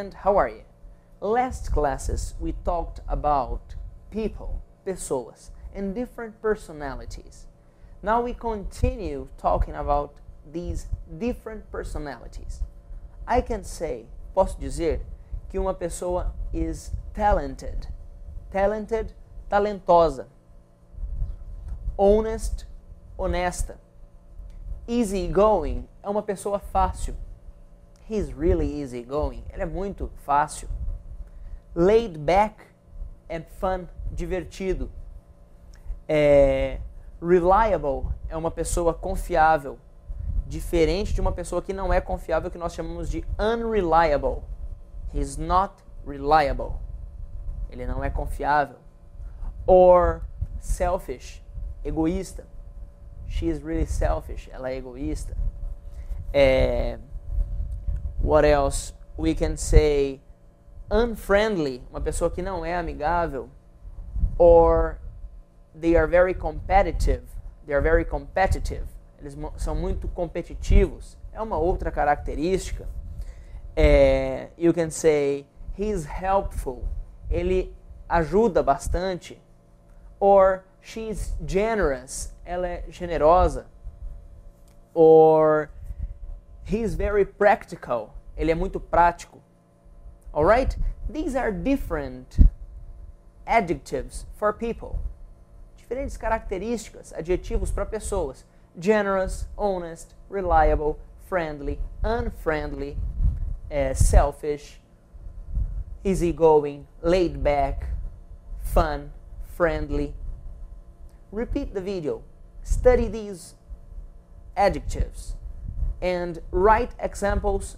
and how are you? Last classes we talked about people, pessoas, and different personalities. Now we continue talking about these different personalities. I can say, posso dizer, que uma pessoa is talented. Talented, talentosa. Honest, honesta. Easygoing é uma pessoa fácil. He's really easygoing. Ele é muito fácil. Laid back é fun, divertido. É, reliable é uma pessoa confiável, diferente de uma pessoa que não é confiável, que nós chamamos de unreliable. He's not reliable. Ele não é confiável. Or selfish, egoísta. She is really selfish. Ela é egoísta. É, what else? We can say unfriendly, uma pessoa que não é amigável. Or they are very competitive. They are very competitive. Eles são muito competitivos. É uma outra característica. É, you can say he's helpful. Ele ajuda bastante. Or she's generous. Ela é generosa. Or he's very practical. Ele é muito prático. Alright? These are different adjectives for people diferentes características, adjetivos para pessoas: generous, honest, reliable, friendly, unfriendly, uh, selfish, easygoing, laid back, fun, friendly. Repeat the video, study these adjectives, and write examples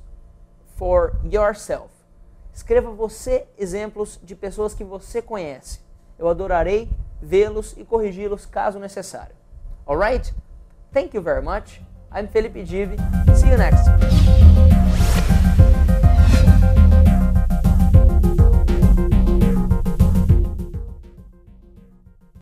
for yourself. Escreva você exemplos de pessoas que você conhece. Eu adorarei vê-los e corrigi-los caso necessário. Alright? Thank you very much. I'm Felipe Divi. See you next.